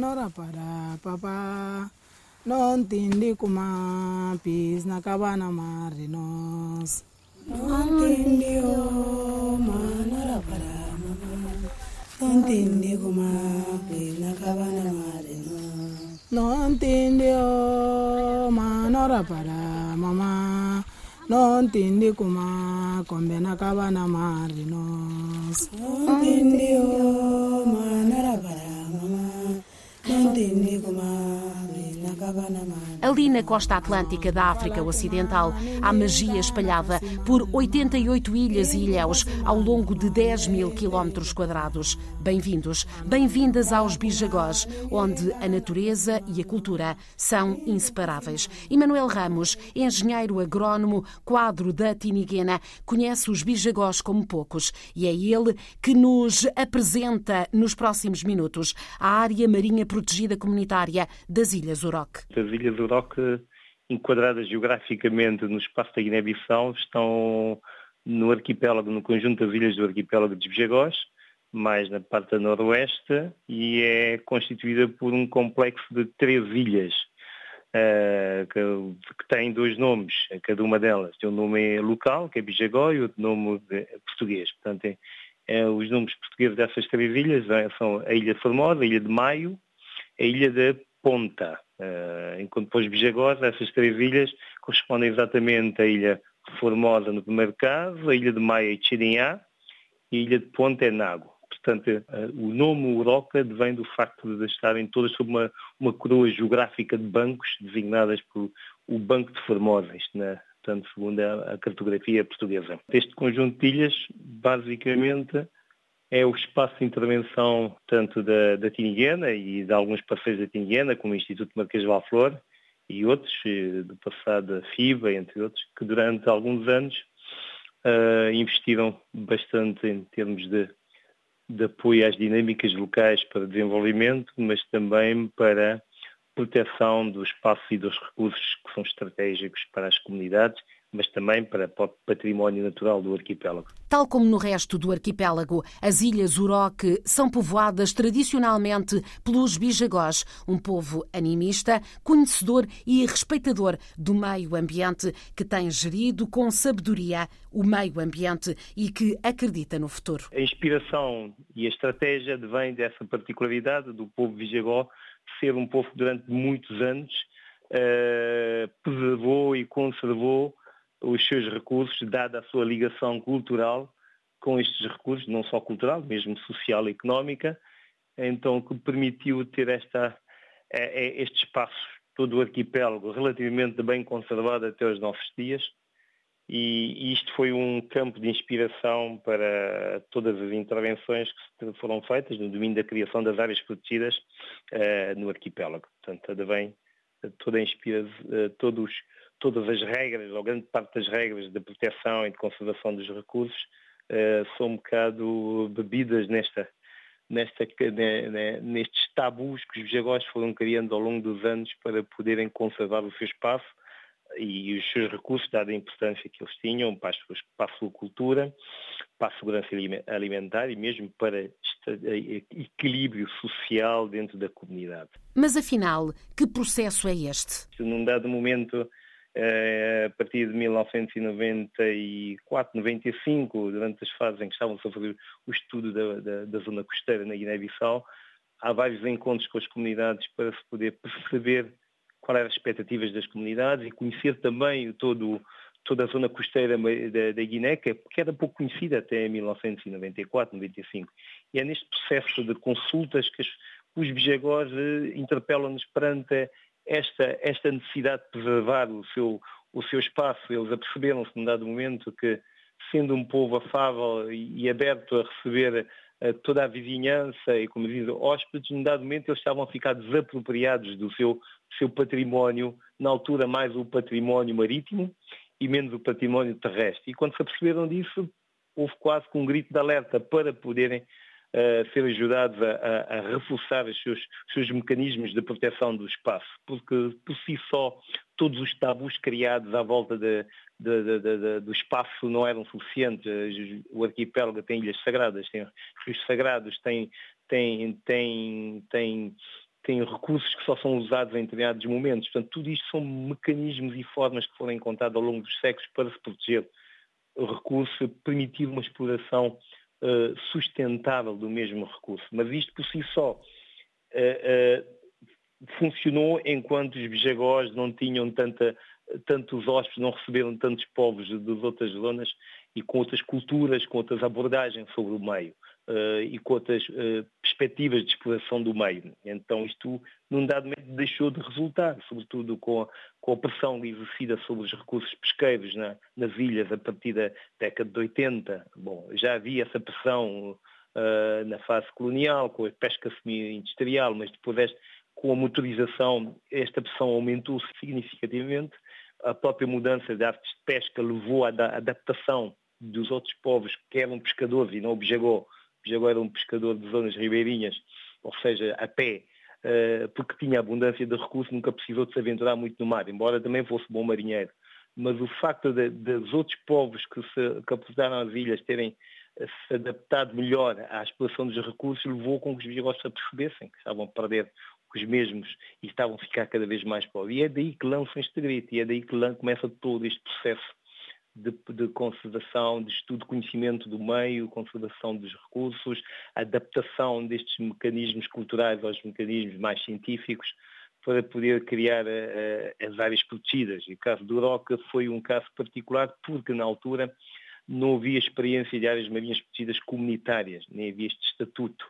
Nona para papa, non tindiku norapara nontindi kumapis nakavana marinos Non tindio ma nora para, nontindi oma norapara nontindi kumapis nakavana marinos Non tindio ma nora para mama. Nontindi kumakombe nakavana marinos nontindi oma norapara ni kuma bi na na ma Ali na costa atlântica da África Ocidental, há magia espalhada por 88 ilhas e ilhéus ao longo de 10 mil quilómetros quadrados. Bem-vindos, bem-vindas aos Bijagós, onde a natureza e a cultura são inseparáveis. Emanuel Ramos, engenheiro agrónomo, quadro da Tiniguena, conhece os Bijagós como poucos e é ele que nos apresenta nos próximos minutos a área marinha protegida comunitária das Ilhas Oroque. As Ilhas Oroque, enquadradas geograficamente no espaço da Guiné-Bissau, estão no arquipélago, no conjunto das ilhas do arquipélago de Bijagós, mais na parte noroeste, e é constituída por um complexo de três ilhas, uh, que, que têm dois nomes, cada uma delas. Tem um nome local, que é Bijagó, e outro nome de, português. Portanto, é, é, os nomes portugueses dessas três ilhas são a Ilha Formosa, a Ilha de Maio, a Ilha da Ponta. Uh, enquanto depois Bijagós, essas três ilhas correspondem exatamente à Ilha Formosa no primeiro caso, a Ilha de Maia e Chirinhá, e a Ilha de Ponta é Nago. Portanto, uh, o nome Uroca vem do facto de estarem todas sob uma, uma coroa geográfica de bancos designadas por o Banco de Formosa, isto na, portanto, segundo a, a cartografia portuguesa. Este conjunto de ilhas, basicamente, é o espaço de intervenção tanto da, da Tiniguena e de alguns parceiros da Tiniguena, como o Instituto Marquês Valflor e outros, do passado a FIBA, entre outros, que durante alguns anos uh, investiram bastante em termos de, de apoio às dinâmicas locais para desenvolvimento, mas também para proteção do espaço e dos recursos que são estratégicos para as comunidades mas também para o património natural do arquipélago. Tal como no resto do arquipélago, as ilhas Uroque são povoadas tradicionalmente pelos Bijagós, um povo animista, conhecedor e respeitador do meio ambiente, que tem gerido com sabedoria o meio ambiente e que acredita no futuro. A inspiração e a estratégia vem dessa particularidade do povo Bijagó ser um povo que durante muitos anos uh, preservou e conservou os seus recursos, dada a sua ligação cultural com estes recursos, não só cultural, mesmo social e económica, então que permitiu ter esta, é, é, este espaço, todo o arquipélago, relativamente bem conservado até os nossos dias, e isto foi um campo de inspiração para todas as intervenções que foram feitas no domínio da criação das áreas protegidas uh, no arquipélago. Portanto, bem, toda uh, todos todas as regras, ou grande parte das regras de proteção e de conservação dos recursos uh, são um bocado bebidas nesta, nesta, ne, nestes tabus que os bijagós foram criando ao longo dos anos para poderem conservar o seu espaço e os seus recursos, dada a importância que eles tinham para a sua cultura, para a segurança alimentar e mesmo para equilíbrio social dentro da comunidade. Mas afinal, que processo é este? Num dado momento, a partir de 1994, 95, durante as fases em que estavam-se a fazer o estudo da, da, da zona costeira na Guiné-Bissau, há vários encontros com as comunidades para se poder perceber quais eram as expectativas das comunidades e conhecer também todo, toda a zona costeira da, Guiné, que era pouco conhecida até 1994, 95. E é neste processo de consultas que os bijagós eh, interpelam-nos perante esta, esta necessidade de preservar o seu, o seu espaço. Eles aperceberam-se num dado momento que, sendo um povo afável e, aberto a receber uh, toda a vizinhança e, como dizem, hóspedes, num dado momento eles estavam a ficar desapropriados do seu, seu património, na altura mais o património marítimo e menos o património terrestre. E quando se aperceberam disso, houve quase que um grito de alerta para poderem a ser ajudados a, a, a reforçar os seus, os seus, mecanismos de proteção do espaço, porque por si só todos os tabus criados à volta de, de, de, do espaço não eram suficientes. O arquipélago tem ilhas sagradas, tem rios sagrados, tem, tem, tem, tem têm recursos que só são usados em determinados momentos. Portanto, tudo isto são mecanismos e formas que foram encontrados ao longo dos séculos para se proteger o recurso, permitir uma exploração uh, sustentável do mesmo recurso. Mas isto por si só uh, uh, funcionou enquanto os bijagós não tinham tanta, tantos hóspedes, não receberam tantos povos das outras zonas e com outras culturas, com outras abordagens sobre o meio e com outras uh, perspectivas de exploração do meio. Então isto, num dado momento, deixou de resultar, sobretudo com a, com a pressão exercida sobre os recursos pesqueiros na, nas ilhas a partir da década de 80. Bom, já havia essa pressão uh, na fase colonial, com a pesca semi-industrial, mas depois deste, com a motorização esta pressão aumentou significativamente. A própria mudança de artes de pesca levou à adaptação dos outros povos que eram pescadores e não o Bijagó era um pescador de zonas ribeirinhas, ou seja, a pé, eh, porque tinha abundância de recursos, nunca precisou de se aventurar muito no mar, embora também fosse bom marinheiro. Mas o facto dos outros povos que se capacitaram às ilhas terem eh, se adaptado melhor à exploração dos recursos levou com que os se apercebessem que estavam a perder os mesmos e estavam a ficar cada vez mais pobres. E é daí que lançam este grito, e é daí que começa todo este processo de, de, conservação, de estudo, conhecimento do meio, conservação dos recursos, adaptação destes mecanismos culturais aos mecanismos mais científicos para poder criar uh, as áreas protegidas. E o caso do Roca foi um caso particular porque na altura não havia experiência de áreas marinhas protegidas comunitárias, nem havia este estatuto.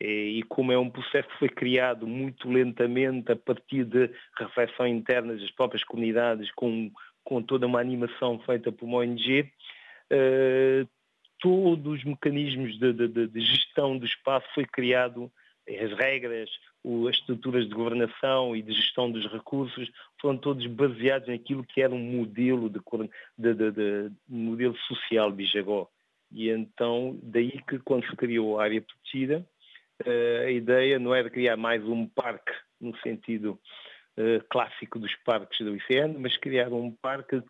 E como é um processo que foi criado muito lentamente a partir de reflexão interna das próprias comunidades, com com toda uma animação feita por uma ONG, uh, eh, todos os mecanismos de, de, de, gestão do espaço foi criado, as regras, as estruturas de governação e de gestão dos recursos foram todos baseados naquilo que era um modelo de, de modelo social bijagó. E então, daí que quando se criou a área protegida, eh, a ideia não era criar mais um parque no sentido uh, clássico dos parques do ICN, mas criar um parque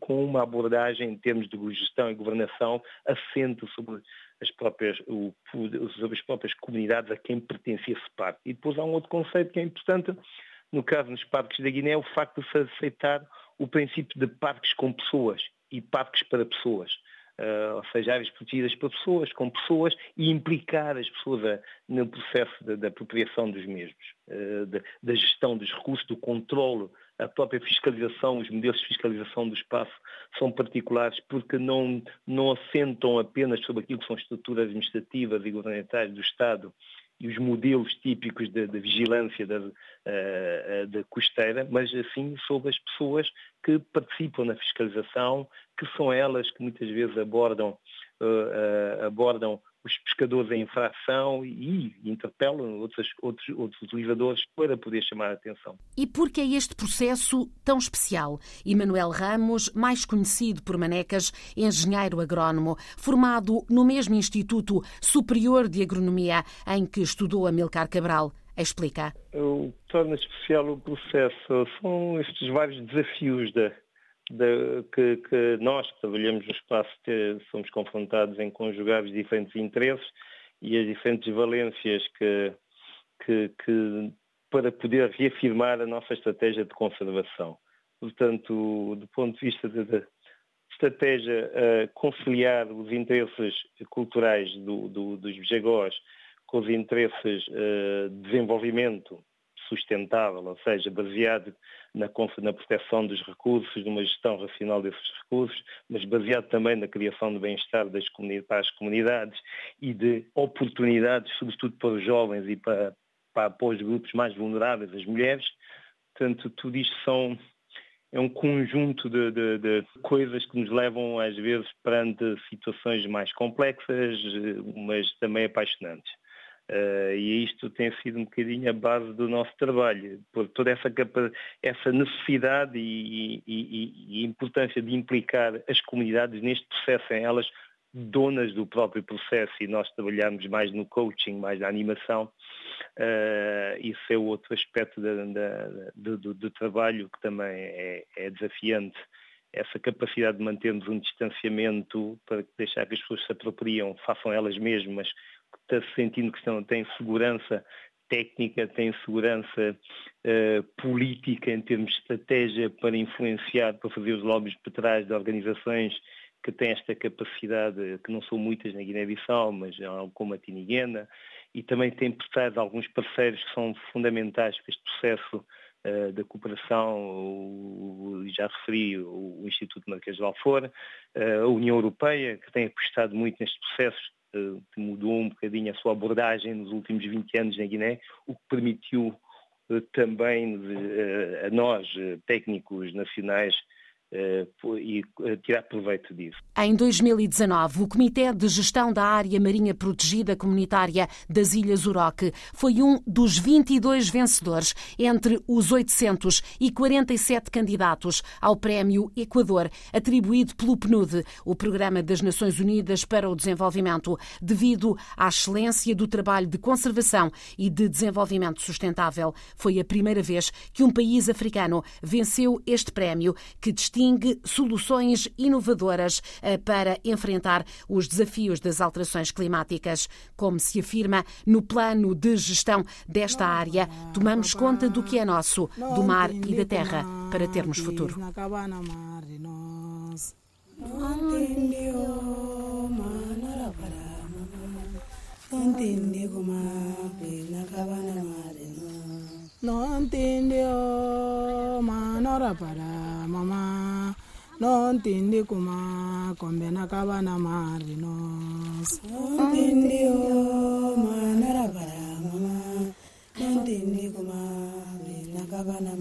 com uma abordagem em termos de gestão e governação assente sobre as próprias, o, sobre as próprias comunidades a quem pertencia esse parque. E depois há um outro conceito que é importante, no caso nos parques da Guiné, é o facto de se aceitar o princípio de parques com pessoas e parques para pessoas uh, ou seja, áreas protegidas por pessoas, com pessoas, e implicar as pessoas a, no processo da, da apropriação dos mesmos, uh, da, da, gestão dos recursos, do controle, a própria fiscalização, os modelos de fiscalização do espaço são particulares porque não, não assentam apenas sobre aquilo que são estruturas administrativas e governamentais do Estado e os modelos típicos da, vigilância da, uh, da costeira, mas assim sobre as pessoas que participam na fiscalização, que são elas que muitas vezes abordam, uh, uh, abordam os pescadores em infração e interpelam outros, outros, outros utilizadores para poder chamar a atenção. E por que é este processo tão especial? Emanuel Ramos, mais conhecido por Manecas, engenheiro agrónomo, formado no mesmo Instituto Superior de Agronomia em que estudou Amilcar Cabral. Explica. O que torna especial o processo são estes vários desafios da, de, que, que, nós que trabalhamos no espaço somos confrontados em conjugar os diferentes interesses e as diferentes valências que, que, que, para poder reafirmar a nossa estratégia de conservação. Portanto, do ponto de vista da estratégia uh, conciliar os interesses culturais do, do, dos bijagós com os interesses uh, de desenvolvimento sustentável, ou seja, baseado na, na proteção dos recursos, numa gestão racional desses recursos, mas baseado também na criação de bem-estar para as comunidades e de oportunidades, sobretudo para os jovens e para, para, para os grupos mais vulneráveis, as mulheres. Portanto, tudo isto são, é um conjunto de, de, de, coisas que nos levam, às vezes, perante situações mais complexas, mas também apaixonantes. Uh, e isto tem sido um bocadinho a base do nosso trabalho, por toda essa, essa necessidade e, e, e, importância de implicar as comunidades neste processo, em elas donas do próprio processo e nós trabalhamos mais no coaching, mais na animação. Uh, isso é outro aspecto do, trabalho que também é, é desafiante essa capacidade de mantermos um distanciamento para deixar que as pessoas se apropriam, façam elas mesmas, está sentindo que estão, têm segurança, técnica, tem segurança uh, política em termos de estratégia para influenciar, para fazer os lobbies por trás de organizações que têm esta capacidade, que não são muitas na Guiné-Bissau, mas como a Tiniguena, e também tem por trás alguns parceiros que são fundamentais para este processo uh, da cooperação, já referi o, Instituto Marquês de Valfort, uh, a União Europeia, que tem apostado muito nestes processos, que mudou um bocadinho a sua abordagem nos últimos 20 anos na Guiné, o que permitiu também a nós, técnicos nacionais, eh, e eh, tirar proveito disso. Em 2019, o Comitê de Gestão da Área Marinha Protegida Comunitária das Ilhas Uroque foi um dos 22 vencedores entre os 847 candidatos ao Prémio Equador, atribuído pelo PNUD, o Programa das Nações Unidas para o Desenvolvimento, devido à excelência do trabalho de conservação e de desenvolvimento sustentável. Foi a primeira vez que um país africano venceu este prémio, que distingue soluções inovadoras eh, para enfrentar os desafios das alterações climáticas. Como se afirma no plano de gestão desta área, tomamos conta do que é nosso, do mar e da terra, para termos futuro. No entendió manora para. no ntindi kuma kombe na kavana mari no no ntindi o manara bara mama. No ntindi kuma na kavana